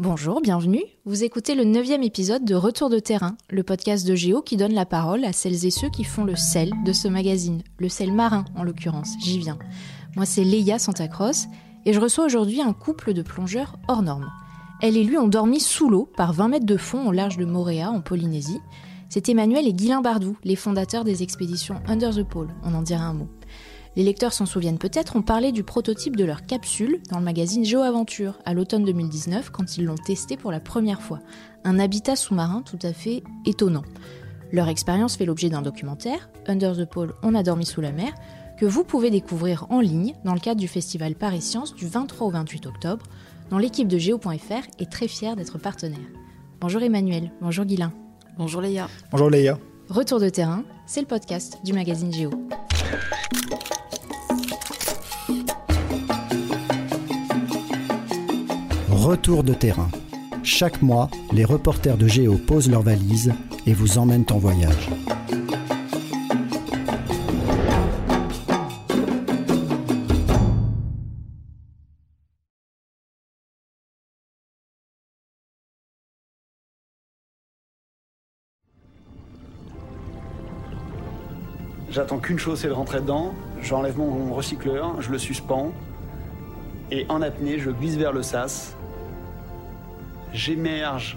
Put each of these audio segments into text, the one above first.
Bonjour, bienvenue. Vous écoutez le neuvième épisode de Retour de terrain, le podcast de Géo qui donne la parole à celles et ceux qui font le sel de ce magazine, le sel marin en l'occurrence, j'y viens. Moi c'est Leia Santacross et je reçois aujourd'hui un couple de plongeurs hors normes. Elle et lui ont dormi sous l'eau par 20 mètres de fond au large de Moréa en Polynésie. C'est Emmanuel et Guilain Bardou, les fondateurs des expéditions Under the Pole, on en dira un mot. Les lecteurs s'en souviennent peut-être, ont parlé du prototype de leur capsule dans le magazine GeoAventure à l'automne 2019 quand ils l'ont testé pour la première fois. Un habitat sous-marin tout à fait étonnant. Leur expérience fait l'objet d'un documentaire, Under the Pole, on a dormi sous la mer, que vous pouvez découvrir en ligne dans le cadre du festival Paris Science du 23 au 28 octobre, dont l'équipe de Géo.fr est très fière d'être partenaire. Bonjour Emmanuel, bonjour Guilain. Bonjour Léa. Bonjour Léa. Retour de terrain, c'est le podcast du magazine Géo. Retour de terrain. Chaque mois, les reporters de Géo posent leurs valises et vous emmènent en voyage. J'attends qu'une chose, c'est de rentrer dedans. J'enlève mon recycleur, je le suspends. Et en apnée, je glisse vers le sas. J'émerge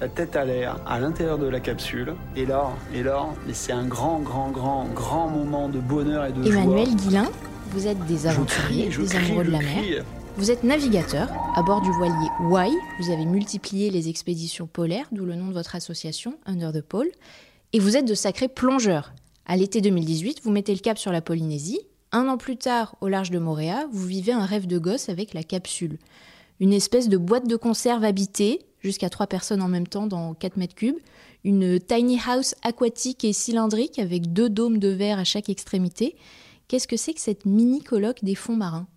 la tête à l'air à l'intérieur de la capsule. Et là, et là, c'est un grand, grand, grand, grand moment de bonheur et de joie. Emmanuel Guillain, vous êtes des aventuriers, des crie, amoureux de la crie. mer. Vous êtes navigateur à bord du voilier Y. Vous avez multiplié les expéditions polaires, d'où le nom de votre association, Under the Pole. Et vous êtes de sacrés plongeurs. À l'été 2018, vous mettez le cap sur la Polynésie. Un an plus tard, au large de Moréa, vous vivez un rêve de gosse avec la capsule. Une espèce de boîte de conserve habitée, jusqu'à trois personnes en même temps dans 4 mètres cubes. Une tiny house aquatique et cylindrique avec deux dômes de verre à chaque extrémité. Qu'est-ce que c'est que cette mini colloque des fonds marins?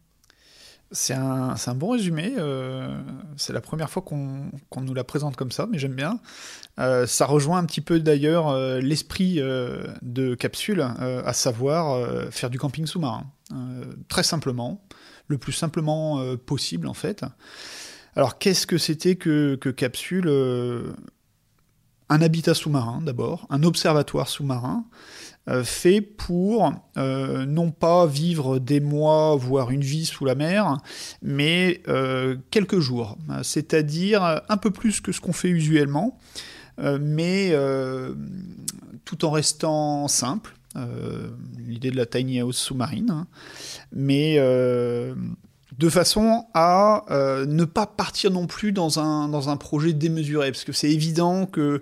C'est un, bon résumé. euh, c'est la première fois qu'on nous la présente comme ça, mais j'aime bien. Euh, ça rejoint un petit peu d'ailleurs euh, l'esprit de Capsule, à savoir faire du camping sous-marin. Très simplement, le plus simplement euh, possible en fait. Alors qu'est-ce que c'était que, Capsule Euh, Un habitat sous-marin d'abord, un observatoire sous-marin euh, fait pour non pas vivre des mois, voire une vie sous la mer, mais quelques jours. C'est-à-dire un peu plus que ce qu'on fait usuellement, mais tout en restant simple. Euh, L'idée de la tiny house sous-marine, hein. mais euh, de façon à euh, ne pas partir non plus dans un, dans un projet démesuré, parce que c'est évident que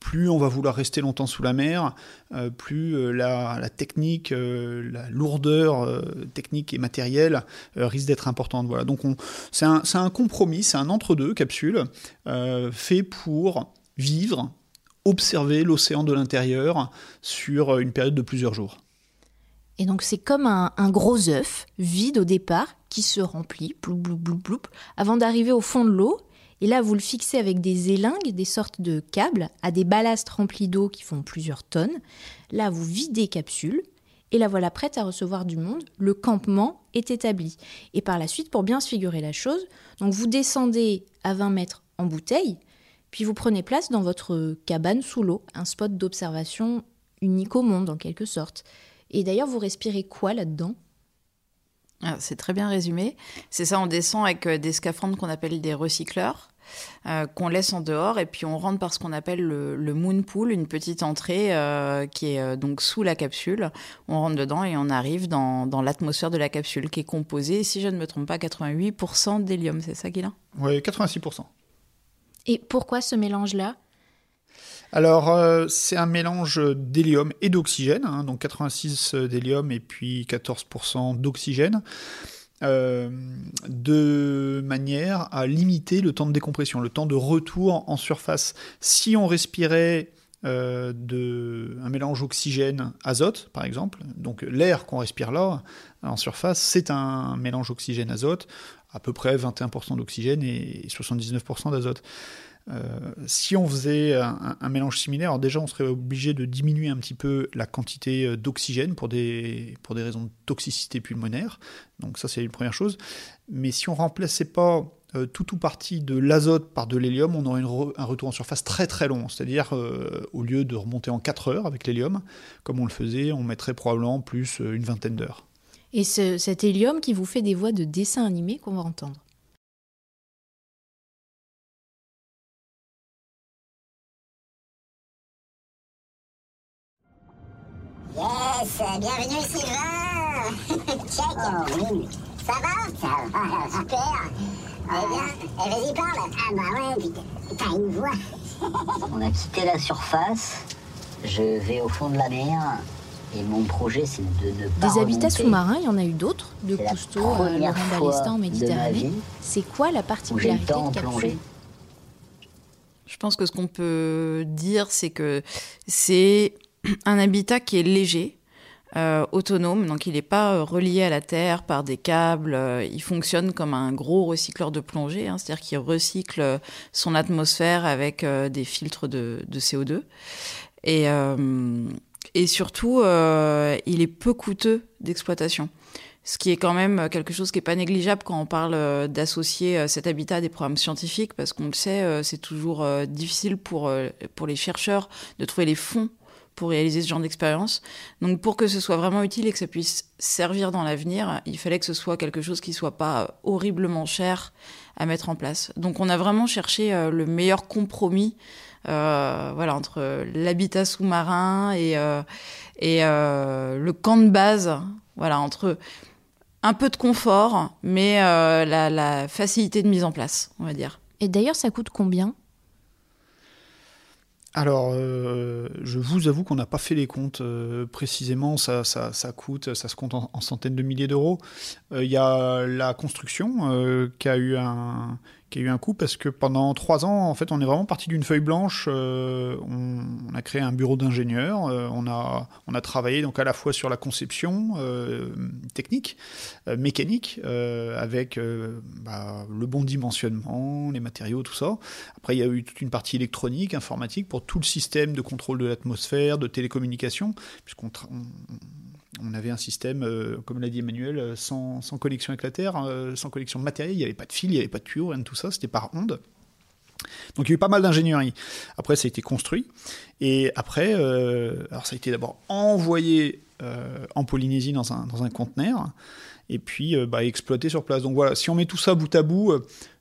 plus on va vouloir rester longtemps sous la mer, plus la, technique, la lourdeur technique et matérielle risque d'être importante. Voilà. Donc on- c'est un, un compromis, c'est un entre-deux capsule fait pour vivre, observer l'océan de l'intérieur sur une période de plusieurs jours. Et donc c'est comme un, gros œuf, vide au départ, qui se remplit, ploup, ploup, ploup, ploup, avant d'arriver au fond de l'eau. Et là, vous le fixez avec des élingues, des sortes de câbles, à des ballasts remplis d'eau qui font plusieurs tonnes. Là, vous videz capsule, et la voilà prête à recevoir du monde. Le campement est établi. Et par la suite, pour bien se figurer la chose, donc vous descendez à 20 mètres en bouteille, puis vous prenez place dans votre cabane sous l'eau, un spot d'observation unique au monde en quelque sorte. Et d'ailleurs, vous respirez quoi là-dedans? Ah, c'est très bien résumé. C'est ça, on descend avec euh, des scaphandres qu'on appelle des recycleurs, euh, qu'on laisse en dehors, et puis on rentre par ce qu'on appelle le, le moon pool, une petite entrée euh, qui est euh, donc sous la capsule. On rentre dedans et on arrive dans, dans l'atmosphère de la capsule, qui est composée, si je ne me trompe pas, 88% d'hélium. C'est ça, Guilain Oui, 86%. Et pourquoi ce mélange-là? Alors, euh, c'est un mélange d'hélium et d'oxygène, hein, donc 86 d'hélium et puis 14% d'oxygène, euh, de manière à limiter le temps de décompression, le temps de retour en surface. Si on respirait euh, un mélange oxygène-azote, par exemple, donc l'air qu'on respire là, en surface, c'est un mélange oxygène-azote, à peu près 21% d'oxygène et 79% d'azote. Euh, si on faisait un, mélange similaire, déjà on serait obligé de diminuer un petit peu la quantité euh, d'oxygène pour des, raisons de toxicité pulmonaire. Donc ça c'est une première chose. Mais si on remplaçait pas euh, tout ou partie de l'azote par de l'hélium, on aurait un retour en surface très très long. C'est-à-dire, au lieu de remonter en 4 heures avec l'hélium, comme on le faisait, on mettrait probablement plus une vingtaine d'heures. Et cet hélium qui vous fait des voix de dessin animé qu'on va entendre. Yes, bienvenue Sylvain. Check. Oh, Ça va? Ça va, super. Eh bien, eh, vas-y parle. Ah bah ouais, t'as une voix. On a quitté la surface, je vais au fond de la mer, et mon projet c'est de ne pas Des habitats sous-marins, il y en a eu d'autres, de Cousteau à Laurent d'Alestin en Méditerranée. C'est quoi la particularité de Capsule Je pense que ce qu'on peut dire, c'est que c'est un habitat qui est léger, euh, autonome, donc il n'est pas euh, relié à la terre par des câbles. Euh, il fonctionne comme un gros recycleur de plongée, hein, c'est-à-dire qu'il recycle son atmosphère avec des filtres de, CO2. Et, et surtout, il est peu coûteux d'exploitation. Ce qui est quand même quelque chose qui n'est pas négligeable quand on parle d'associer cet habitat à des programmes scientifiques, parce qu'on le sait, c'est toujours difficile pour, pour les chercheurs de trouver les fonds pour réaliser ce genre d'expérience. Donc pour que ce soit vraiment utile et que ça puisse servir dans l'avenir, il fallait que ce soit quelque chose qui soit pas horriblement cher à mettre en place. Donc on a vraiment cherché euh, le meilleur compromis euh, voilà, entre l'habitat sous-marin et, euh, et le camp de base, voilà, entre un peu de confort, mais la, la facilité de mise en place, on va dire. Et d'ailleurs, ça coûte combien? Alors, euh, je vous avoue qu'on n'a pas fait les comptes euh, précisément, ça, ça, coûte, ça se compte en, centaines de milliers d'euros. Euh, il y a la construction qui a eu un, qui a eu un coût parce que pendant trois ans, en fait, on est vraiment parti d'une feuille blanche. Euh, on, a créé un bureau d'ingénieurs. Euh, on, a, on a travaillé donc à la fois sur la conception euh, technique, mécanique, avec bah, le bon dimensionnement, les matériaux, tout ça. Après, il y a eu toute une partie électronique, informatique pour tout le système de contrôle de l'atmosphère, de télécommunication, puisqu'on on avait un système, euh, comme l'a dit Emmanuel, euh, sans, connexion avec la Terre, euh, sans connexion matérielle, il n'y avait pas de fil, il n'y avait pas de tuyau, rien de tout ça, c'était par onde. Donc il y a eu pas mal d'ingénierie. Après, ça a été construit. Et après, alors ça a été d'abord envoyé en Polynésie dans un, dans un conteneur, et puis bah, exploité sur place. Donc voilà, si on met tout ça bout à bout,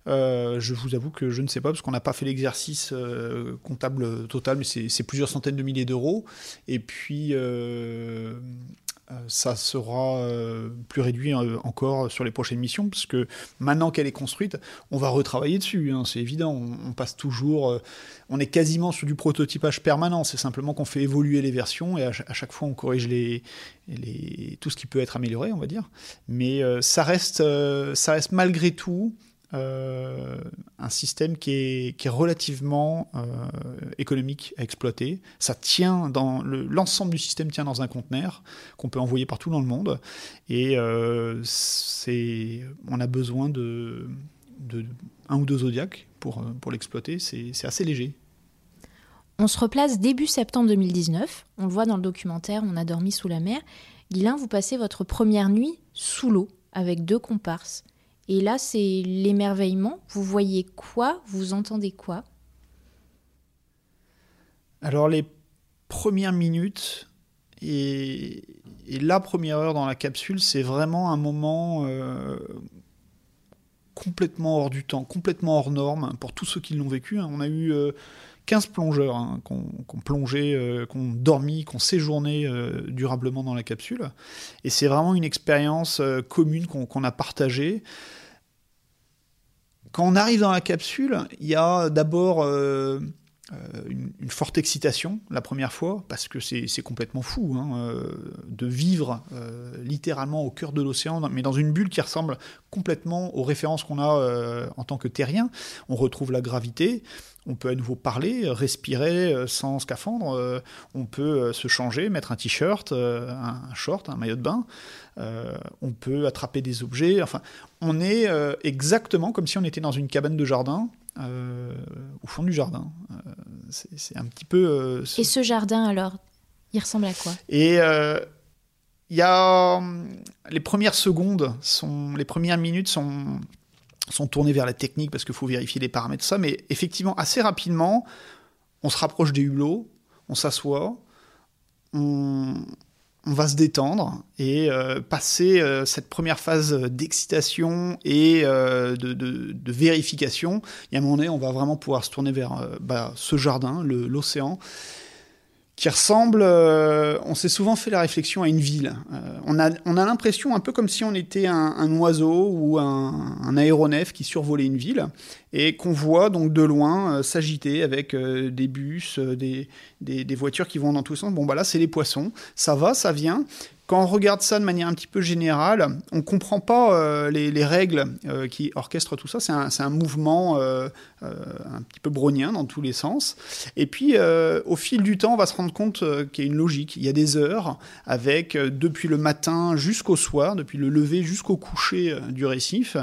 je vous avoue que je ne sais pas, parce qu'on n'a pas fait l'exercice comptable total, mais c'est plusieurs centaines de milliers d'euros. Et puis, ça sera euh, plus réduit euh, encore sur les prochaines missions, parce que maintenant qu'elle est construite, on va retravailler dessus, hein, c'est évident. On, passe toujours, on est quasiment sur du prototypage permanent, c'est simplement qu'on fait évoluer les versions et à, chaque fois on corrige les, tout ce qui peut être amélioré, on va dire. Mais ça, reste, ça reste malgré tout euh, un système qui est, qui est relativement euh, économique à exploiter. Ça tient dans l'ensemble du système tient dans un conteneur qu'on peut envoyer partout dans le monde. Et euh, c'est, on a besoin de, un ou deux Zodiac pour, pour l'exploiter. C'est assez léger. On se replace début septembre 2019. On le voit dans le documentaire On a dormi sous la mer. Guilain, vous passez votre première nuit sous l'eau avec deux comparses. Et là, c'est l'émerveillement. Vous voyez quoi? Vous entendez quoi? Alors, les premières minutes et, la première heure dans la capsule, c'est vraiment un moment euh, complètement hors du temps, complètement hors norme pour tous ceux qui l'ont vécu. Hein. On a eu. Euh, 15 plongeurs hein, qui ont plongé, euh, qui ont dormi, qui ont séjourné euh, durablement dans la capsule. Et c'est vraiment une expérience euh, commune qu'on a partagée. Quand on arrive dans la capsule, il y a d'abord une, forte excitation la première fois, parce que c'est complètement fou hein, de vivre littéralement au cœur de l'océan, mais dans une bulle qui ressemble complètement aux références qu'on a en tant que terrien. On retrouve la gravité, on peut à nouveau parler, respirer euh, sans scaphandre, euh, on peut euh, se changer, mettre un t-shirt, un short, un maillot de bain, on peut attraper des objets, enfin, on est exactement comme si on était dans une cabane de jardin, au fond du jardin. c'est un petit peu... Et ce jardin alors, il ressemble à quoi? Et il y a les premières secondes, sont, les premières minutes sont sont tournés vers la technique parce qu'il faut vérifier les paramètres, ça. Mais effectivement, assez rapidement, on se rapproche des hulots, on s'assoit, on, va se détendre et euh, passer euh, cette première phase d'excitation et euh, de, vérification. Et à un moment donné, on va vraiment pouvoir se tourner vers bah, ce jardin, l'océan qui ressemble, euh, on s'est souvent fait la réflexion à une ville. Euh, on a, on a l'impression un peu comme si on était un, oiseau ou un, aéronef qui survolait une ville et qu'on voit donc de loin euh, s'agiter avec des bus, des, des, des, voitures qui vont dans tous les sens. Bon bah là c'est les poissons, ça va, ça vient, quand on regarde ça de manière un petit peu générale, on ne comprend pas euh, les, règles euh, qui orchestrent tout ça. C'est un, mouvement euh, un petit peu brownien dans tous les sens. Et puis, au fil du temps, on va se rendre compte qu'il y a une logique. Il y a des heures avec, depuis le matin jusqu'au soir, depuis le lever jusqu'au coucher du récif,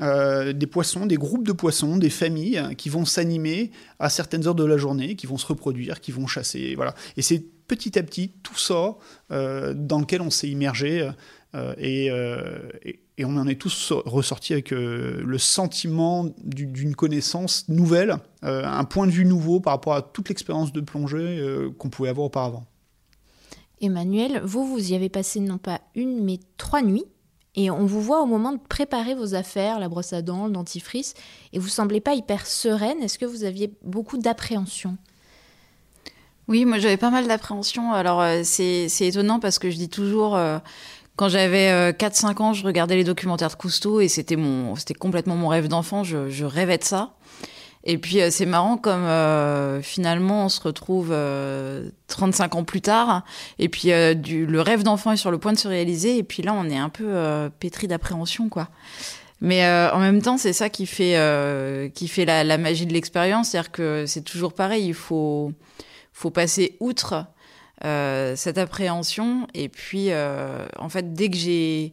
des poissons, des groupes de poissons, des familles qui vont s'animer à certaines heures de la journée, qui vont se reproduire, qui vont chasser. Voilà. Et c'est petit à petit tout ça euh, dans lequel on s'est immergé euh, euh, et, on en est tous ressortis avec le sentiment d'une connaissance nouvelle, un point de vue nouveau par rapport à toute l'expérience de plongée qu'on pouvait avoir auparavant. Emmanuel, vous, vous y avez passé non pas une, mais trois nuits. Et on vous voit au moment de préparer vos affaires, la brosse à dents, le dentifrice, et vous semblez pas hyper sereine. Est-ce que vous aviez beaucoup d'appréhension? Oui, moi j'avais pas mal d'appréhension. Alors euh, c'est étonnant parce que je dis toujours, euh, quand j'avais 4-5 euh, ans, je regardais les documentaires de Cousteau et c'était mon, c'était complètement mon rêve d'enfant. Je, je, rêvais de ça. Et puis c'est marrant comme finalement on se retrouve 35 ans plus tard et puis du, le rêve d'enfant est sur le point de se réaliser et puis là on est un peu pétri d'appréhension quoi. Mais en même temps, c'est ça qui fait qui fait la, la magie de l'expérience, c'est-à-dire que c'est toujours pareil. Il faut faut passer outre euh, cette appréhension. Et puis, euh, en fait, dès que j'ai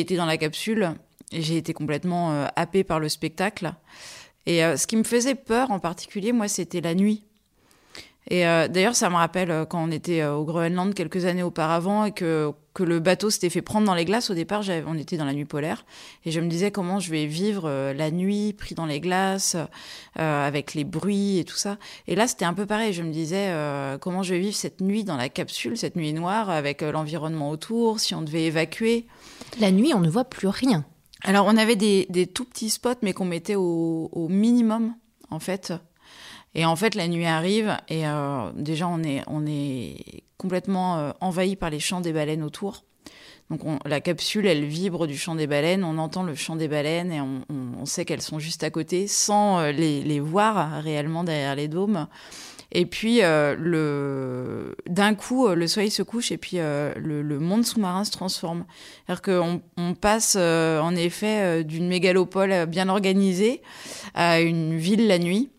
été dans la capsule, j'ai été complètement euh, happée par le spectacle. Et ce qui me faisait peur en particulier, moi, c'était la nuit. Et euh, d'ailleurs, ça me rappelle euh, quand on était euh, au Groenland quelques années auparavant et que, que le bateau s'était fait prendre dans les glaces. Au départ, on était dans la nuit polaire et je me disais comment je vais vivre la nuit pris dans les glaces avec les bruits et tout ça. Et là, c'était un peu pareil. Je me disais comment je vais vivre cette nuit dans la capsule, cette nuit noire avec l'environnement autour, si on devait évacuer. La nuit, on ne voit plus rien. Alors, on avait des, des tout petits spots, mais qu'on mettait au, au minimum, en fait, et en fait, la nuit arrive et euh, déjà on est, on est complètement euh, envahi par les chants des baleines autour. Donc la capsule, elle vibre du chant des baleines, on entend le chant des baleines et on, on, sait qu'elles sont juste à côté sans euh, les, les, voir réellement derrière les dômes. Et puis euh, le d'un coup, le soleil se couche et puis le, le, monde sous-marin se transforme. C'est-à-dire qu'on on passe en effet d'une mégalopole bien organisée à une ville la nuit.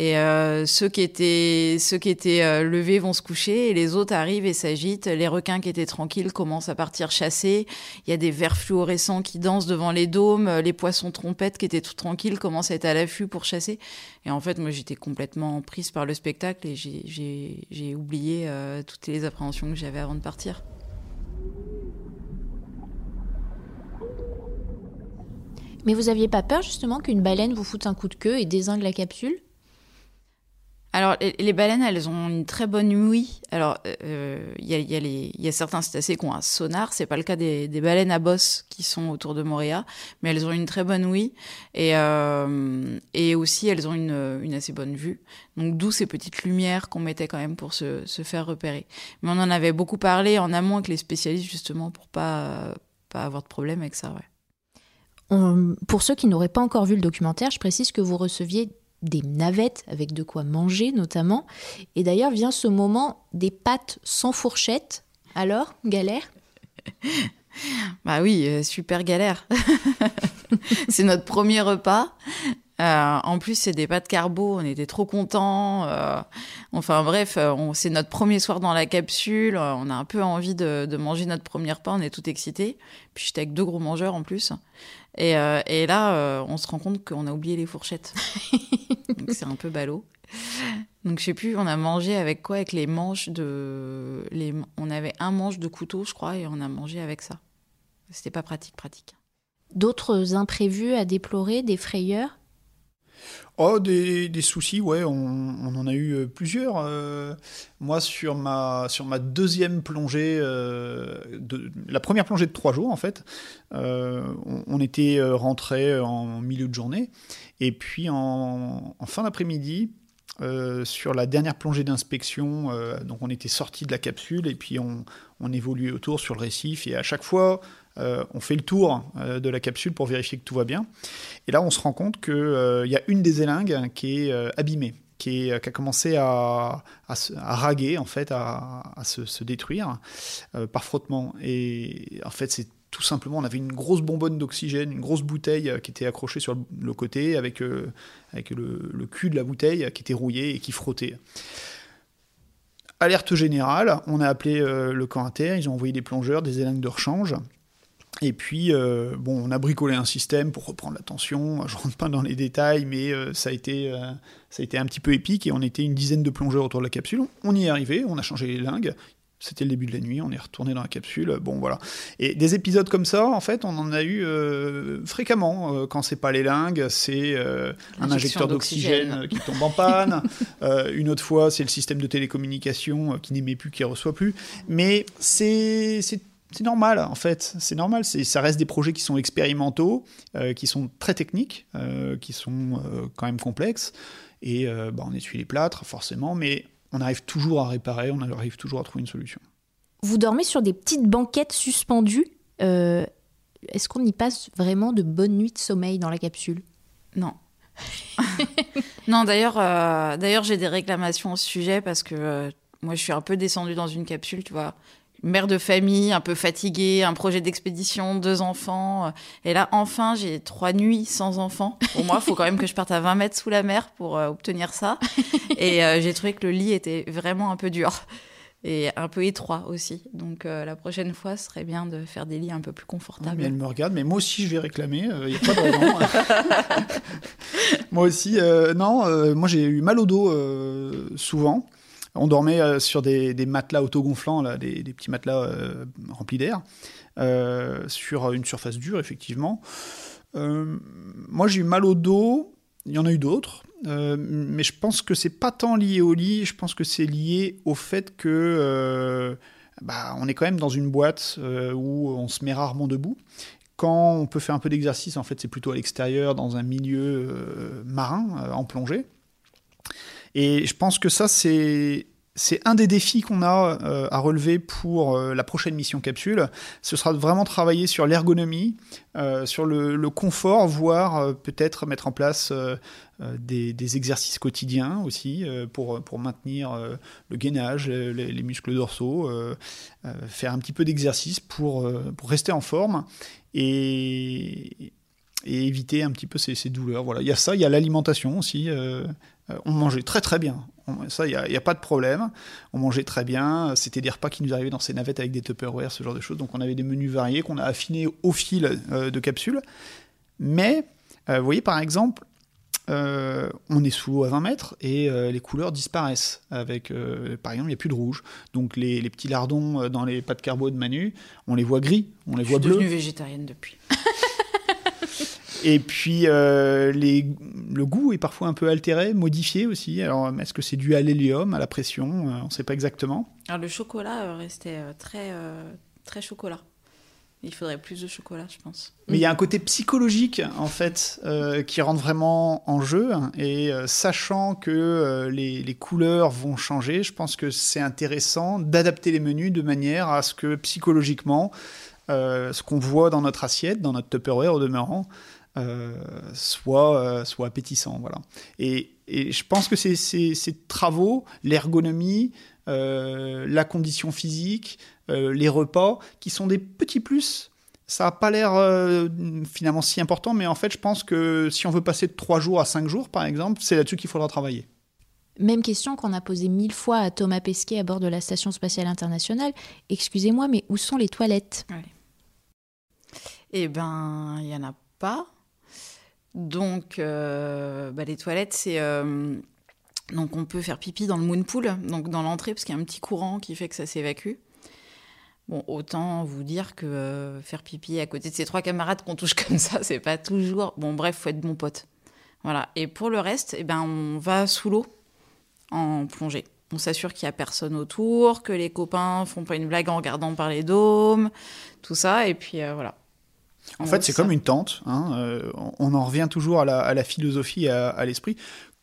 Et euh, ceux qui étaient, ceux qui étaient euh, levés vont se coucher et les autres arrivent et s'agitent. Les requins qui étaient tranquilles commencent à partir chasser. Il y a des vers fluorescents qui dansent devant les dômes. Les poissons trompettes qui étaient tout tranquilles commencent à être à l'affût pour chasser. Et en fait, moi, j'étais complètement prise par le spectacle et j'ai oublié euh, toutes les appréhensions que j'avais avant de partir. Mais vous aviez pas peur justement qu'une baleine vous foute un coup de queue et désingue la capsule? Alors, les baleines, elles ont une très bonne ouïe. Alors, il euh, y, a, y, a certains cétacés qui ont un sonar. C'est pas le cas des, baleines à bosse qui sont autour de Moréa, mais elles ont une très bonne ouïe et, euh, aussi elles ont une, assez bonne vue. Donc, d'où ces petites lumières qu'on mettait quand même pour se, faire repérer. Mais on en avait beaucoup parlé en amont avec les spécialistes justement pour pas pas avoir de problème avec ça. Pour ceux qui n'auraient pas encore vu le documentaire, je précise que vous receviez des navettes avec de quoi manger notamment. Et d'ailleurs vient ce moment des pâtes sans fourchette. Alors, galère? Bah oui, euh, super galère. c'est notre premier repas. Euh, en plus, c'est des pâtes carbo, on était trop contents. Euh, enfin bref, c'est notre premier soir dans la capsule. on a un peu envie de, de, manger notre premier repas, on est tout excités. Puis j'étais avec deux gros mangeurs en plus. Et, euh, et là, euh, on se rend compte qu'on a oublié les fourchettes. Donc c'est un peu ballot. Donc je sais plus, on a mangé avec quoi? Avec les manches de... Les... On avait un manche de couteau, je crois, et on a mangé avec ça. C'était pas pratique, pratique. D'autres imprévus à déplorer, des frayeurs? Oh, des, des, soucis, ouais, on, on, en a eu euh, plusieurs. Euh, moi, sur ma, sur ma deuxième plongée, euh, de, la première plongée de trois jours, en fait, on, était rentré en milieu de journée. Et puis, en, fin d'après-midi, sur la dernière plongée d'inspection, donc on était sorti de la capsule et puis on, on, évoluait autour sur le récif et à chaque fois euh, on fait le tour euh, de la capsule pour vérifier que tout va bien. Et là on se rend compte qu'il euh, y a une des élingues qui est abîmée. Qui, a commencé à, à, raguer, en fait, à, se, détruire par frottement. Et en fait, c'est tout simplement, on avait une grosse bonbonne d'oxygène, une grosse bouteille qui était accrochée sur le côté avec, le, cul de la bouteille qui était rouillé et qui frottait. Alerte générale, on a appelé le camp inter, ils ont envoyé des plongeurs, des élingues de rechange. Et puis, euh, bon, on a bricolé un système pour reprendre la tension. Je rentre pas dans les détails, mais euh, ça, a été, euh, ça a été un petit peu épique et on était une dizaine de plongeurs autour de la capsule. On y est arrivé, on a changé les lingues. C'était le début de la nuit, on est retourné dans la capsule. Bon, voilà. Et des épisodes comme ça, en fait, on en a eu fréquemment. Quand c'est pas les lingues, c'est un injecteur d'oxygène qui tombe en panne. une autre fois, c'est le système de télécommunication qui n'émet plus, qui reçoit plus. Mais c'est c'est normal en fait, c'est normal. Ça reste des projets qui sont expérimentaux, euh, qui sont très techniques, euh, qui sont euh, quand même complexes. Et bah, on essuie les plâtres forcément, mais on arrive toujours à réparer, on arrive toujours à trouver une solution. Vous dormez sur des petites banquettes suspendues. Est-ce qu'on y passe vraiment de bonnes nuits de sommeil dans la capsule? Non. non, d'ailleurs, d'ailleurs, j'ai des réclamations au sujet parce que moi, je suis un peu descendue dans une capsule, tu vois mère de famille, un peu fatiguée, un projet d'expédition, deux enfants. Et là, enfin, j'ai trois nuits sans enfants. Pour moi, il faut quand même que je parte à 20 mètres sous la mer pour euh, obtenir ça. Et euh, j'ai trouvé que le lit était vraiment un peu dur et un peu étroit aussi. Donc euh, la prochaine fois, ce serait bien de faire des lits un peu plus confortables. Oui, mais elle me regarde, mais moi aussi je vais réclamer, il euh, n'y a pas de raison. moi aussi, euh, non, moi j'ai eu mal au dos souvent. On dormait euh, sur des, matelas autogonflants, là, des, petits matelas euh, remplis d'air, euh, sur une surface dure, effectivement. moi, j'ai eu mal au dos. Il y en a eu d'autres. Mais je pense que c'est pas tant lié au lit, je pense que c'est lié au fait que bah, on est quand même dans une boîte où on se met rarement debout. Quand on peut faire un peu d'exercice, en fait, c'est plutôt à l'extérieur, dans un milieu marin, en plongée. Et je pense que ça, c'est c'est un des défis qu'on a euh, à relever pour euh, la prochaine mission capsule. Ce sera vraiment travailler sur l'ergonomie, euh, sur le, confort, voire peut-être mettre en place des, exercices quotidiens aussi pour, pour maintenir le gainage, les, les muscles dorsaux, faire un petit peu d'exercice pour, pour rester en forme. Et, éviter un petit peu ces, douleurs. Voilà, il y a ça, il y a l'alimentation aussi. On mangeait très très bien. Ça, il n'y a, a, pas de problème. On mangeait très bien. C'était des repas qui nous arrivaient dans ces navettes avec des Tupperware, ce genre de choses. Donc on avait des menus variés qu'on a affinés au fil euh, de capsules. Mais, euh, vous voyez, par exemple, euh, on est sous l'eau à 20 mètres et euh, les couleurs disparaissent. Avec, euh, par exemple, il n'y a plus de rouge. Donc les, les, petits lardons dans les pâtes carbo de Manu, on les voit gris, on les Je voit bleus. Je suis devenue végétarienne depuis. Et puis euh, les, le goût est parfois un peu altéré, modifié aussi. Alors est-ce que c'est dû à l'hélium, à la pression On ne sait pas exactement. Alors le chocolat restait très très chocolat. Il faudrait plus de chocolat, je pense. Mais il y a un côté psychologique, en fait, euh, qui rentre vraiment en jeu. Et euh, sachant que euh, les, les, couleurs vont changer, je pense que c'est intéressant d'adapter les menus de manière à ce que psychologiquement, ce qu'on voit dans notre assiette, dans notre Tupperware au demeurant, soit, soit appétissant. Voilà. Et, et je pense que ces, ces, ces travaux, l'ergonomie, la condition physique, euh, les repas, qui sont des petits plus. Ça n'a pas l'air euh, finalement si important, mais en fait, je pense que si on veut passer de 3 jours à 5 jours, par exemple, c'est là-dessus qu'il faudra travailler. Même question qu'on a posée mille fois à Thomas Pesquet à bord de la Station spatiale internationale. Excusez-moi, mais où sont les toilettes? Ouais. Eh ben, il n'y en a pas. Donc, euh, bah, les toilettes, c'est. Euh, donc, on peut faire pipi dans le moon pool, donc dans l'entrée, parce qu'il y a un petit courant qui fait que ça s'évacue. Bon, autant vous dire que euh, faire pipi à côté de ses trois camarades qu'on touche comme ça, c'est pas toujours. Bon, bref, faut être bon pote. Voilà. Et pour le reste, eh ben, on va sous l'eau en plongée. On s'assure qu'il y a personne autour, que les copains font pas une blague en regardant par les dômes, tout ça. Et puis voilà. En, fait, c'est comme une tente. Hein, euh, on en revient toujours à la, à la philosophie et à, à l'esprit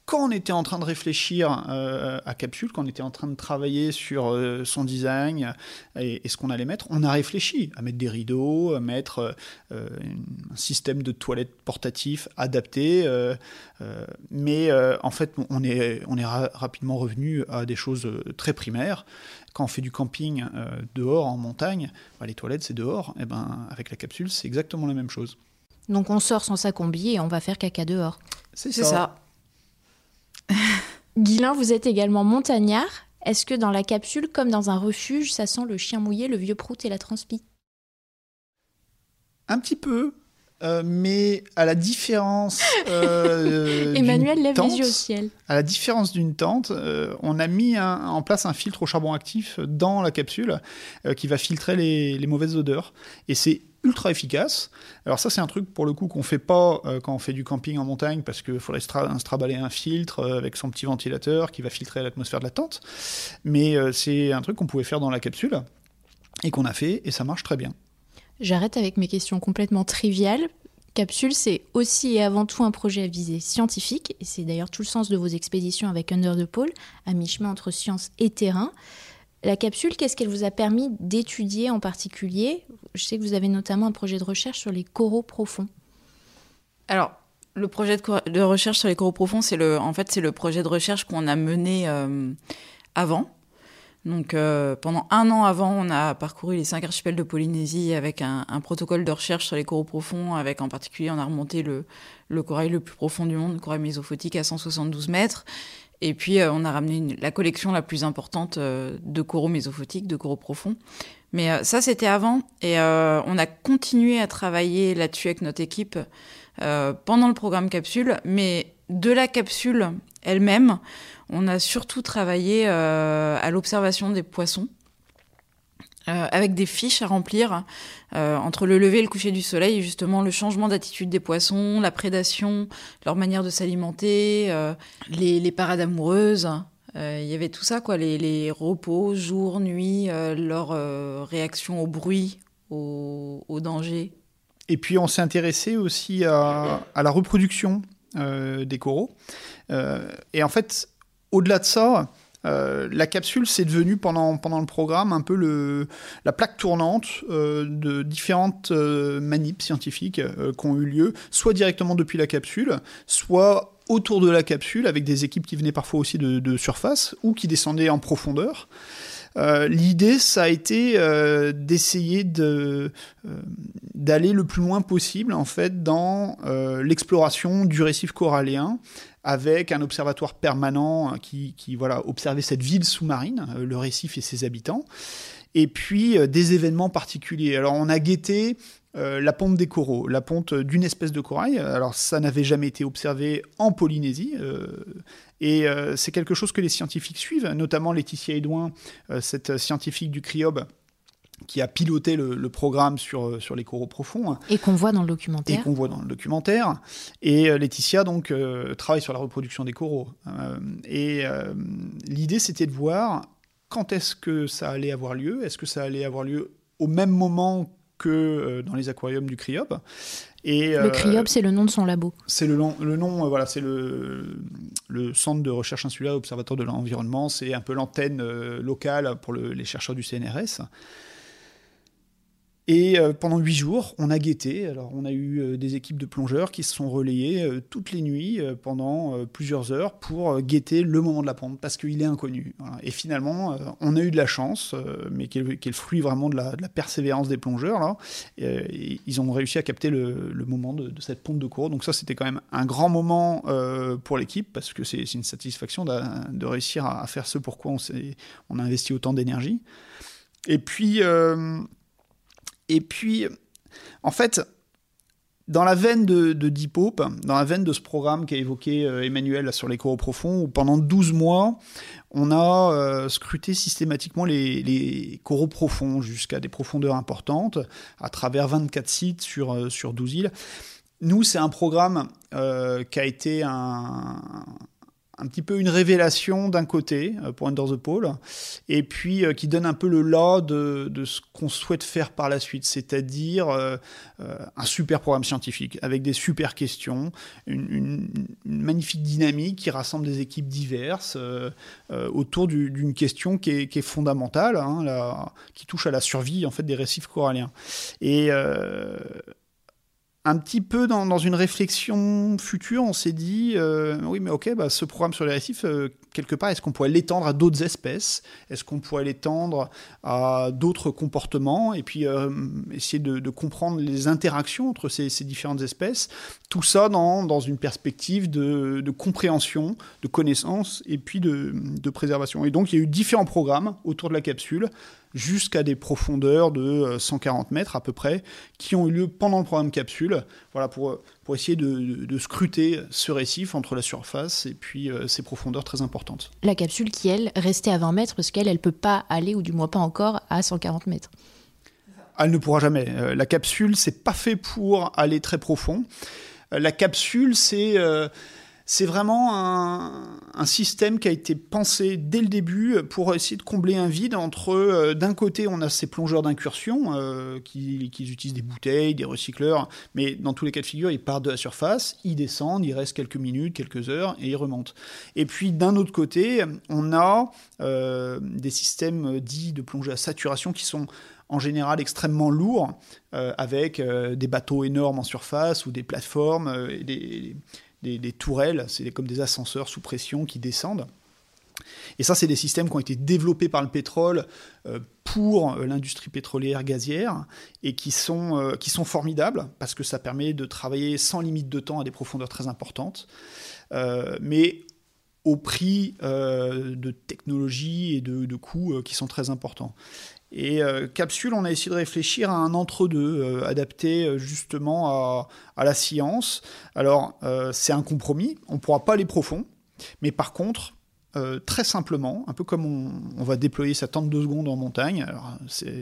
quand on était en train de réfléchir euh, à Capsule, quand on était en train de travailler sur euh, son design et, et ce qu'on allait mettre, on a réfléchi à mettre des rideaux, à mettre euh, un système de toilettes portatif adapté. euh, euh, mais euh, en fait, on est, on est ra- rapidement revenu à des choses très primaires. Quand on fait du camping euh, dehors, en montagne, bah, les toilettes, c'est dehors. Et ben, avec la capsule, c'est exactement la même chose. Donc on sort sans sa combi et on va faire caca dehors. C'est ça. Guilain, vous êtes également montagnard. Est-ce que dans la capsule, comme dans un refuge, ça sent le chien mouillé, le vieux prout et la transpi? Un petit peu, euh, mais à la différence. euh, Emmanuel d'une lève tente, les yeux au ciel. À la différence d'une tente, euh, on a mis un- en place un filtre au charbon actif dans la capsule qui va filtrer les, les mauvaises odeurs. Et c'est ultra efficace. Alors ça, c'est un truc pour le coup qu'on fait pas euh, quand on fait du camping en montagne parce qu'il faudrait se, un filtre euh, avec son petit ventilateur qui va filtrer l'atmosphère de la tente. Mais euh, c'est un truc qu'on pouvait faire dans la capsule et qu'on a fait et ça marche très bien. J'arrête avec mes questions complètement triviales. Capsule, c'est aussi et avant tout un projet à visée scientifique, et c'est d'ailleurs tout le sens de vos expéditions avec Under the Pole, à mi-chemin entre science et terrain. La capsule, qu'est-ce qu'elle vous a permis d'étudier en particulier? Je sais que vous avez notamment un projet de recherche sur les coraux profonds. Alors, le projet de, recherche sur les coraux profonds, c'est le, en fait, c'est le projet de recherche qu'on a mené euh, avant. Donc, euh, pendant un an avant, on a parcouru les cinq archipels de Polynésie avec un, protocole de recherche sur les coraux profonds, avec en particulier, on a remonté le, corail le plus profond du monde, le corail mésophotique à 172 mètres. Et puis, euh, on a ramené la collection la plus importante euh, de coraux mésophotiques, de coraux profonds. Mais euh, ça, c'était avant. Et on a continué à travailler là-dessus avec notre équipe pendant le programme capsule, mais de la capsule elle-même, on a surtout travaillé euh, à l'observation des poissons. euh, avec des fiches à remplir euh, entre le lever et le coucher du soleil, justement le changement d'attitude des poissons, la prédation, leur manière de s'alimenter, les, parades amoureuses. Il y avait tout ça, quoi, les, repos, jour, nuit, leur réaction au bruit, au, danger, Et puis on s'est intéressé aussi à, à la reproduction des coraux. Et en fait, au-delà de ça, euh, la capsule, c'est devenu pendant, le programme un peu la plaque tournante euh, de différentes euh, scientifiques euh, qui ont eu lieu, soit directement depuis la capsule, soit autour de la capsule, avec des équipes qui venaient parfois aussi de, surface ou qui descendaient en profondeur. L'idée, ça a été d'essayer de, d'aller le plus loin possible en fait dans l'exploration du récif corallien avec un observatoire permanent euh, qui, voilà observait cette ville sous-marine, euh, le récif et ses habitants, et puis euh, des événements particuliers. Alors on a guetté euh, la ponte des coraux, la ponte d'une espèce de corail. Alors ça n'avait jamais été observé en Polynésie. et c'est quelque chose que les scientifiques suivent, notamment Laetitia Edouin, cette scientifique du CRIOB, qui a piloté le, le programme sur, euh, sur les coraux profonds Et qu'on voit dans le et documentaire. qu'on voit dans le documentaire. Et euh, Laetitia donc euh, travaille sur la reproduction des coraux. Euh, et euh, l'idée c'était de voir quand est-ce que ça allait avoir lieu. Est-ce que ça allait avoir lieu au même moment que dans les aquariums du CRIOB et, Le CRIOB, c'est le nom de son labo. c'est le, le nom, voilà, c'est le, le centre de recherche insulaire observatoire de l'environnement. C'est un peu l'antenne locale pour le- les chercheurs du CNRS. Et euh, pendant huit jours, on a guetté. Alors, on a eu euh, des équipes de plongeurs qui se sont relayées euh, toutes les nuits pendant plusieurs heures pour guetter le moment de la ponte parce qu'il est inconnu. Et finalement, on a eu de la chance, mais qui est, le fruit vraiment de la, persévérance des plongeurs. Ils ont réussi à capter le, moment de, cette ponte de cours. Donc ça, c'était quand même un grand moment pour l'équipe parce que c'est une satisfaction de réussir à, faire ce pourquoi on, on a investi autant d'énergie. Et puis, et puis, en fait, dans la veine de, de Deep Hope, dans la veine de ce programme qu'a évoqué euh, Emmanuel sur les coraux profonds, où pendant 12 mois, on a euh, scruté systématiquement les, coraux profonds jusqu'à des profondeurs importantes, à travers 24 sites sur, euh, sur 12 îles. Nous, c'est un programme qui a été un, un petit peu une révélation d'un côté euh, pour Under the Pole, et puis euh, qui donne un peu le là de, de ce qu'on souhaite faire par la suite, c'est-à-dire euh, un super programme scientifique avec des super questions, une, magnifique dynamique qui rassemble des équipes diverses autour d'une question qui est, fondamentale, hein, qui touche à la survie en fait des récifs coralliens. Et un petit peu dans, une réflexion future, on s'est dit, euh, oui, mais ok, bah, ce programme sur les récifs, euh, quelque part, est-ce qu'on pourrait l'étendre à d'autres espèces? Est-ce qu'on pourrait l'étendre à d'autres comportements? Et puis euh, essayer de, comprendre les interactions entre ces, différentes espèces. Tout ça dans, une perspective de, compréhension, de connaissance et puis de préservation. Et donc, il y a eu différents programmes autour de la capsule jusqu'à des profondeurs de 140 euh, mètres à peu près, qui ont eu lieu pendant le programme capsule, voilà, pour, pour essayer de, de scruter ce récif entre la surface et puis euh, ces profondeurs très importantes. La capsule qui, elle, restait à 20 mètres, parce qu'elle, elle ne peut pas aller, ou du moins pas encore, à 140 mètres. Elle ne pourra jamais. Euh, la capsule, c'est pas fait pour aller très profond. La capsule, c'est c'est vraiment un, système qui a été pensé dès le début pour essayer de combler un vide entre, euh, d'un côté, on a ces plongeurs d'incursion euh, qui, utilisent des bouteilles, des recycleurs, mais dans tous les cas de figure, ils partent de la surface, ils descendent, ils restent quelques minutes, quelques heures et ils remontent. Et puis d'un autre côté, on a euh, des systèmes dits de plongée à saturation qui sont en général extrêmement lourds, avec des bateaux énormes en surface ou des plateformes, et des, des, tourelles, c'est comme des ascenseurs sous pression qui descendent. Et ça, c'est des systèmes qui ont été développés par le pétrole euh, pour euh, l'industrie pétrolière gazière et qui sont, euh, qui sont formidables parce que ça permet de travailler sans limite de temps à des profondeurs très importantes, mais au prix de technologies et de, de coûts qui sont très importants. Et euh, Capsule, on a essayé de réfléchir à un entre-deux, euh, adapté euh, justement à, la science. Alors, c'est un compromis, on ne pourra pas aller profond, mais par contre, très simplement, un peu comme on, va déployer sa tente de secondes en montagne.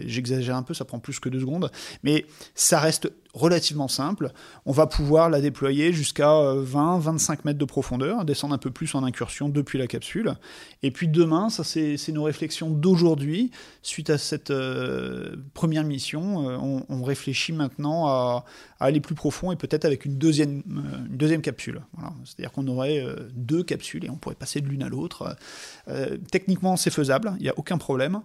J'exagère un peu, ça prend plus que deux secondes, mais ça reste relativement simple. On va pouvoir la déployer jusqu'à 20-25 euh, mètres de profondeur, descendre un peu plus en incursion depuis la capsule. Et puis demain, ça c'est nos réflexions d'aujourd'hui, suite à cette euh, première mission, euh, on, réfléchit maintenant à, aller plus profond et peut-être avec une deuxième, capsule. Voilà. C'est-à-dire qu'on aurait deux capsules et on pourrait passer de l'une à l'autre. techniquement, c'est faisable, il n'y a aucun problème.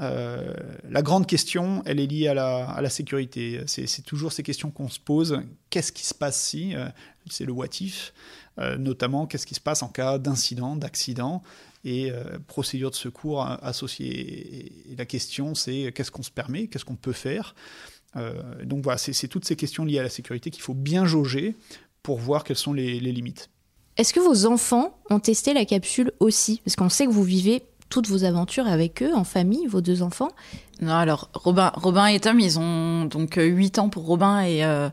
Euh, la grande question, elle est liée à la, sécurité. C'est toujours ces questions qu'on se pose. Qu'est-ce qui se passe si euh, C'est le what if. Euh, notamment, qu'est-ce qui se passe en cas d'incident, d'accident et procédure de secours associée. Et la question, c'est qu'est-ce qu'on se permet, qu'est-ce qu'on peut faire? donc voilà, c'est toutes ces questions liées à la sécurité qu'il faut bien jauger pour voir quelles sont les, les limites. Est-ce que vos enfants ont testé la capsule aussi? Parce qu'on sait que vous vivez toutes vos aventures avec eux, en famille, vos deux enfants Non, alors Robin, Robin et Tom, ils ont donc 8 euh, ans pour Robin et euh,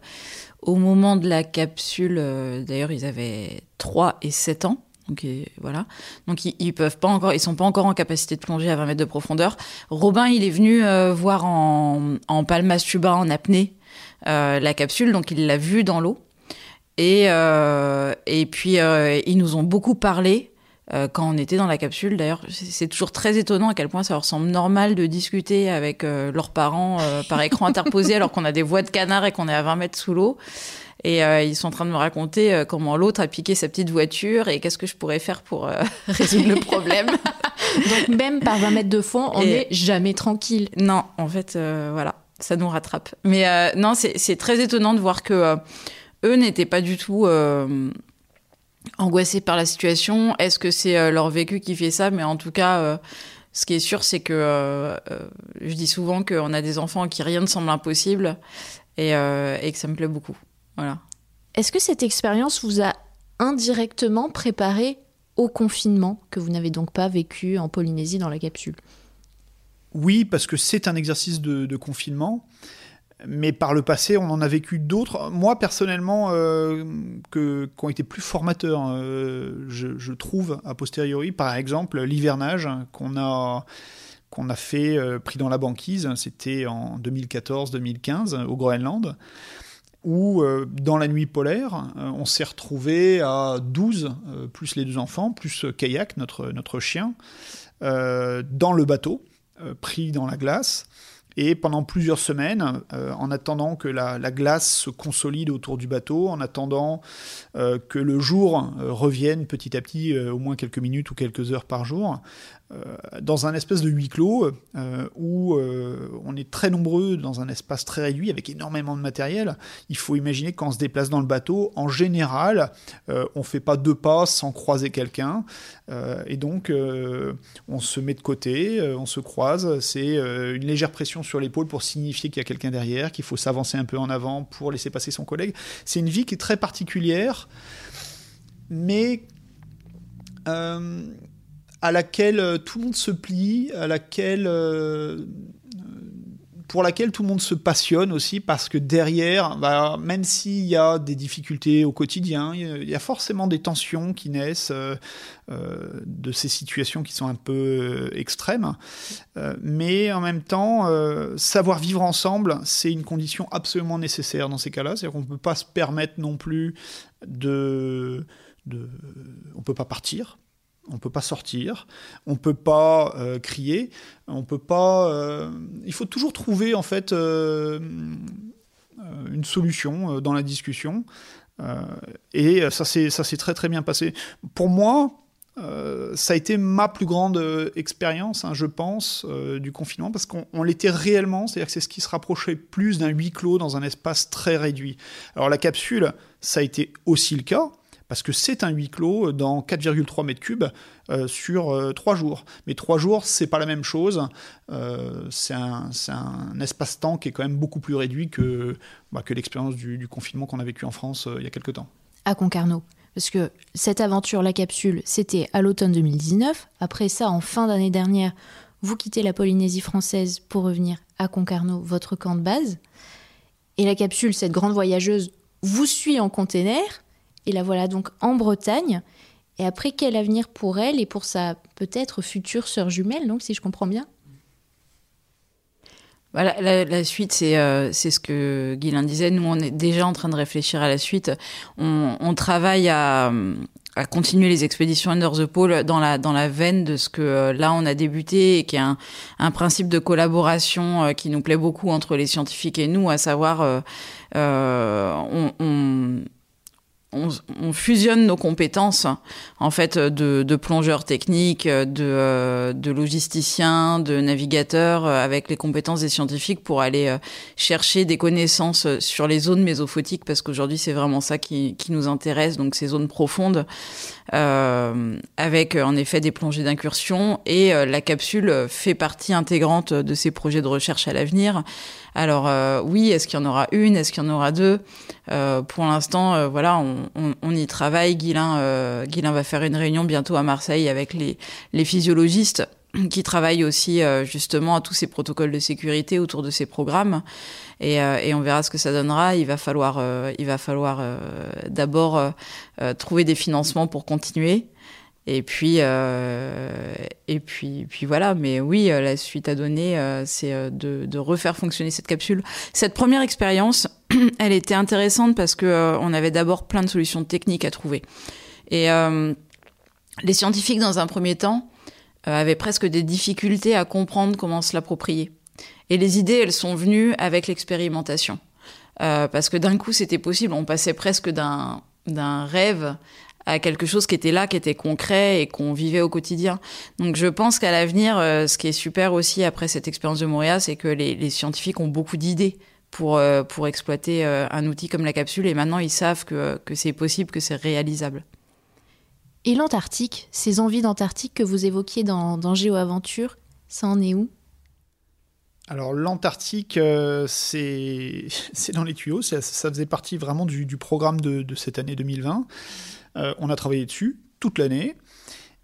au moment de la capsule, euh, d'ailleurs, ils avaient 3 et 7 ans. Donc voilà. Donc ils, ils, peuvent pas encore, ils sont pas encore en capacité de plonger à 20 mètres de profondeur. Robin, il est venu voir en, en en apnée la capsule, donc il l'a vu dans l'eau. Et, et puis ils nous ont beaucoup parlé euh, quand on était dans la capsule. D'ailleurs, c'est toujours très étonnant à quel point ça leur semble normal de discuter avec euh, leurs parents euh, par écran interposé alors qu'on a des voix de canard et qu'on est à 20 mètres sous l'eau. Et ils sont en train de me raconter comment l'autre a piqué sa petite voiture et qu'est-ce que je pourrais faire pour résoudre le problème. Donc même par 20 mètres de fond, on n'est jamais tranquille. Non, en fait, voilà, ça nous rattrape. Mais non, c'est très étonnant de voir que eux n'étaient pas du tout angoissés par la situation. Est-ce que c'est euh, leur vécu qui fait ça? Mais en tout cas, euh, ce qui est sûr, c'est que euh, je dis souvent qu'on a des enfants à qui rien ne semble impossible et, et que ça me plaît beaucoup. Voilà. Est-ce que cette expérience vous a indirectement préparé au confinement que vous n'avez donc pas vécu en Polynésie dans la capsule? Oui, parce que c'est un exercice de, de confinement. Mais par le passé, on en a vécu d'autres. Moi, personnellement, euh, qui ont été plus formateurs, euh, je, trouve, a posteriori. Par exemple, l'hivernage qu'on a, qu'on a fait, euh, pris dans la banquise, c'était en 2014-2015 au Groenland, où, dans la nuit polaire, on s'est retrouvé à 12, plus les deux enfants, plus Kayak, notre, notre chien, dans le bateau, pris dans la glace. Et pendant plusieurs semaines, euh, en attendant que la, glace se consolide autour du bateau, en attendant euh, que le jour euh, revienne petit à petit, au moins quelques minutes ou quelques heures par jour, dans un espèce de huis clos où on est très nombreux dans un espace très réduit avec énormément de matériel. Il faut imaginer qu'on se déplace dans le bateau, en général, on fait pas deux pas sans croiser quelqu'un et donc on se met de côté, on se croise. C'est une légère pression l'épaule pour signifier qu'il y a quelqu'un derrière, qu'il faut s'avancer un peu en avant pour laisser passer son collègue. C'est une vie qui est très particulière, mais à laquelle euh, tout le monde se plie, à laquelle, euh, pour laquelle tout le monde se passionne aussi, parce que derrière, bah, même s'il y a des difficultés au quotidien, il y a forcément des tensions qui naissent euh, de ces situations qui sont un peu extrêmes. mais en même temps, savoir vivre ensemble, c'est une condition absolument nécessaire dans ces cas-là. C'est-à-dire qu'on ne peut pas se permettre non plus de... on peut pas partir on peut pas sortir, on peut pas euh, crier, on peut pas. Euh, il faut toujours trouver en fait euh, une solution dans la discussion. et ça s'est ça s'est très très bien passé. Pour moi, ça a été ma plus grande expérience, hein, je pense, du confinement, parce qu'on l'était réellement, c'est-à-dire que c'est ce qui se rapprochait plus d'un huis clos dans un espace très réduit. Alors la capsule, ça a été aussi le cas, parce que c'est un huis clos dans 4,3 mètres cubes euh, sur euh, trois 3 jours. Mais 3 jours, c'est pas la même chose. Euh, c'est un, espace-temps qui est quand même beaucoup plus réduit que, bah, l'expérience du, confinement qu'on a vécu en France il y a quelques temps. À Concarneau. Parce que cette aventure, la capsule, c'était à l'automne 2019. Après ça, en fin d'année dernière, vous quittez la Polynésie française pour revenir à Concarneau, votre camp de base. Et la capsule, cette grande voyageuse, vous suit en container et la voilà donc en Bretagne. Et après, quel avenir pour elle et pour sa peut-être future sœur jumelle, donc si je comprends bien? Voilà, la, suite, c'est euh, ce que Guylain disait. Nous, on est déjà en train de réfléchir à la suite. On, travaille à, à, continuer les expéditions Under the Pole dans la, dans la veine de ce que euh, là, on a débuté et qui est un, principe de collaboration euh, qui nous plaît beaucoup entre les scientifiques et nous, à savoir, on, on on, fusionne nos compétences en fait de, de plongeurs techniques, de, euh, de logisticiens, de navigateurs euh, avec les compétences des scientifiques pour aller euh, chercher des connaissances sur les zones mésophotiques parce qu'aujourd'hui c'est vraiment ça qui, qui, nous intéresse donc ces zones profondes euh, avec en effet des plongées d'incursion. Et la capsule fait partie intégrante de ces projets de recherche à l'avenir alors euh, oui, est-ce qu'il y en aura une Est-ce qu'il y en aura deux? Euh, Pour l'instant, euh, voilà, on, y travaille. Guilain, Guilain va faire une réunion bientôt à Marseille avec les, les physiologistes qui travaillent aussi justement à tous ces protocoles de sécurité autour de ces programmes. Et, et, on verra ce que ça donnera. Il va falloir, il va falloir d'abord trouver des financements pour continuer. Et puis, euh, et puis, puis voilà. Mais oui, euh, la suite à donner, euh, c'est de, refaire fonctionner cette capsule. Cette première expérience, elle était intéressante parce que on avait d'abord plein de solutions techniques à trouver. Et les scientifiques, dans un premier temps, avaient presque des difficultés à comprendre comment se l'approprier. Et les idées, elles sont venues avec l'expérimentation. parce que d'un coup, c'était possible. On passait presque d'un d'un rêve à quelque chose qui était là, qui était concret et qu'on vivait au quotidien. Donc je pense qu'à l'avenir, euh, ce qui est super aussi après cette expérience de Montréal, c'est que les, scientifiques ont beaucoup d'idées pour, euh, pour exploiter euh, un outil comme la capsule et maintenant ils savent que, que c'est possible, que c'est réalisable. Et l'Antarctique, ces envies d'Antarctique que vous évoquiez dans, dans GeoAventure, ça en est où? Alors l'Antarctique, c'est dans les tuyaux, ça, faisait partie vraiment du, du programme de, de, cette année 2020. Euh, on a travaillé dessus toute l'année.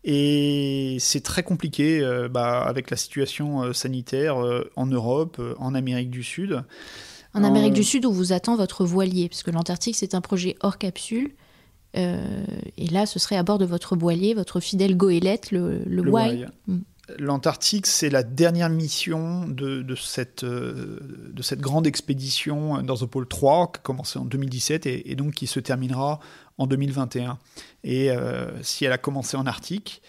Et c'est très compliqué euh, bah, avec la situation euh, sanitaire en Europe, en Amérique du Sud. En Amérique du Sud, où vous attend votre voilier, parce que l'Antarctique, c'est un projet hors capsule. Et là, ce serait à bord de votre voilier, votre fidèle goélette, le, le. Mm. L'Antarctique, c'est la dernière mission de, de cette, euh, de cette grande expédition dans le pôle 3 qui a commencé en 2017 et, donc qui se terminera en 2021. Et euh, si elle a commencé en Arctique,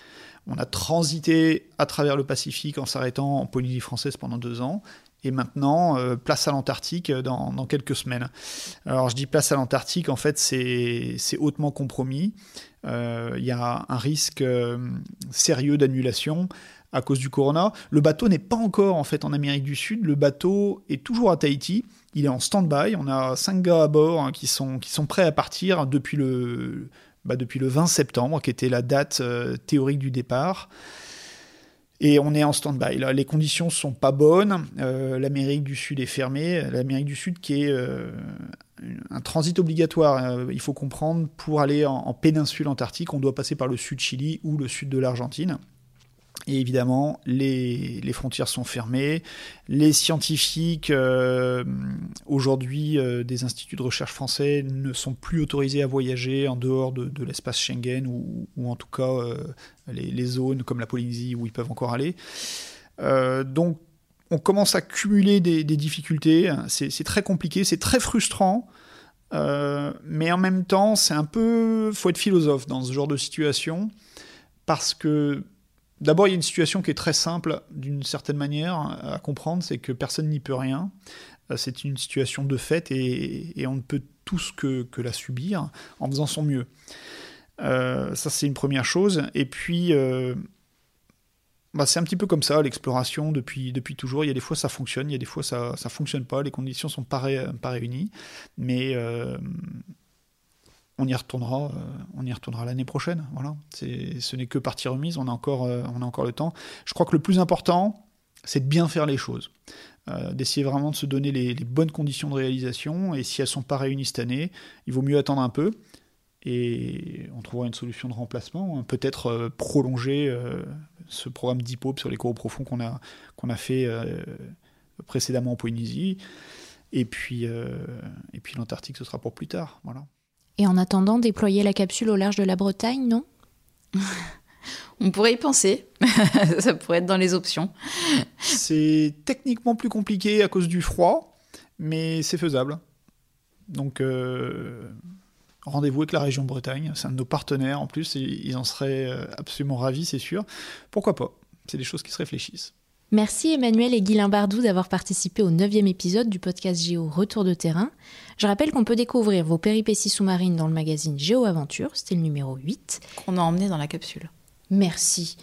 on a transité à travers le Pacifique en s'arrêtant en Polynésie française pendant deux ans. Et maintenant, euh, place à l'Antarctique dans, quelques semaines. Alors je dis place à l'Antarctique, en fait c'est hautement compromis. Il y a un risque sérieux d'annulation à cause du corona. Le bateau n'est pas encore en fait Amérique du Sud. Le bateau est toujours à Tahiti. Il est en stand-by. On a cinq gars à bord hein, qui sont prêts à partir depuis le bah, depuis le 20 septembre, qui était la date euh, théorique du départ. Et on est en stand-by. Les conditions sont pas bonnes. Euh, L'Amérique du Sud est fermée. L'Amérique du Sud qui est euh, un transit obligatoire. Il faut comprendre pour aller en, en péninsule antarctique, on doit passer par le sud Chili ou le sud de l'Argentine. Et évidemment, les, frontières sont fermées. Les scientifiques, euh, aujourd'hui, euh, des instituts de recherche français ne sont plus autorisés à voyager en dehors de, l'espace Schengen ou, en tout cas euh, les, zones comme la Polynésie où ils peuvent encore aller. Donc, on commence à cumuler des, des difficultés. C'est très compliqué, c'est très frustrant. Mais en même temps, c'est un peu. faut être philosophe dans ce genre de situation. Parce que D'abord, il y a une situation qui est très simple, d'une certaine manière, à comprendre, c'est que personne n'y peut rien. Euh, C'est une situation de fait et, on ne peut tous que, la subir en faisant son mieux. Euh, ça, c'est une première chose. Et puis, euh, bah, c'est un petit peu comme ça, l'exploration, depuis, depuis toujours. Il y a des fois, ça fonctionne, il y a des fois, ça ne fonctionne pas, les conditions ne sont pas, ré, pas, réunies. Mais on y retournera, euh, retournera l'année prochaine. Voilà, ce n'est que partie remise. On a encore, euh, on a encore le temps. Je crois que le plus important, c'est de bien faire les choses, euh, d'essayer vraiment de se donner les, bonnes conditions de réalisation. Et si elles sont pas réunies cette année, il vaut mieux attendre un peu. Et on trouvera une solution de remplacement, peut-être euh, prolonger ce programme d'IPOP sur les coraux profonds qu'on a, a fait précédemment en Polynésie. Et puis, et puis l'Antarctique, ce sera pour plus tard. Voilà. Et en attendant, déployer la capsule au large de la Bretagne, non On pourrait y penser. Ça pourrait être dans les options. C'est techniquement plus compliqué à cause du froid, mais c'est faisable. Donc, euh, rendez-vous avec la région Bretagne. C'est un de nos partenaires en plus. Et ils en seraient absolument ravis, c'est sûr. Pourquoi pas? C'est des choses qui se réfléchissent. Merci Emmanuel et Guilain Bardou d'avoir participé au neuvième épisode du podcast Géo Retour de terrain. Je rappelle qu'on peut découvrir vos péripéties sous-marines dans le magazine Géo Aventure, c'était le numéro 8. Qu'on a emmené dans la capsule. Merci.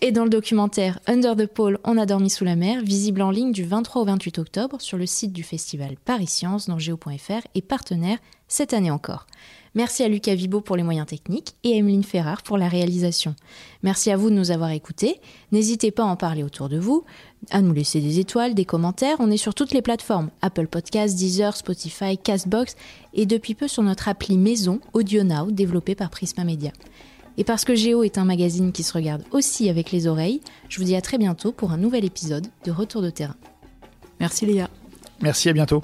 Et dans le documentaire Under the Pole, on a dormi sous la mer, visible en ligne du 23 au 28 octobre sur le site du festival Paris Science dans géo.fr et partenaire cette année encore. Merci à Lucas Vibo pour les moyens techniques et à Emeline Ferrard pour la réalisation. Merci à vous de nous avoir écoutés. N'hésitez pas à en parler autour de vous, à nous laisser des étoiles, des commentaires. On est sur toutes les plateformes Apple Podcasts, Deezer, Spotify, Castbox et depuis peu sur notre appli maison AudioNow développée par Prisma Media. Et parce que Géo est un magazine qui se regarde aussi avec les oreilles, je vous dis à très bientôt pour un nouvel épisode de Retour de terrain. Merci Léa. Merci, à bientôt.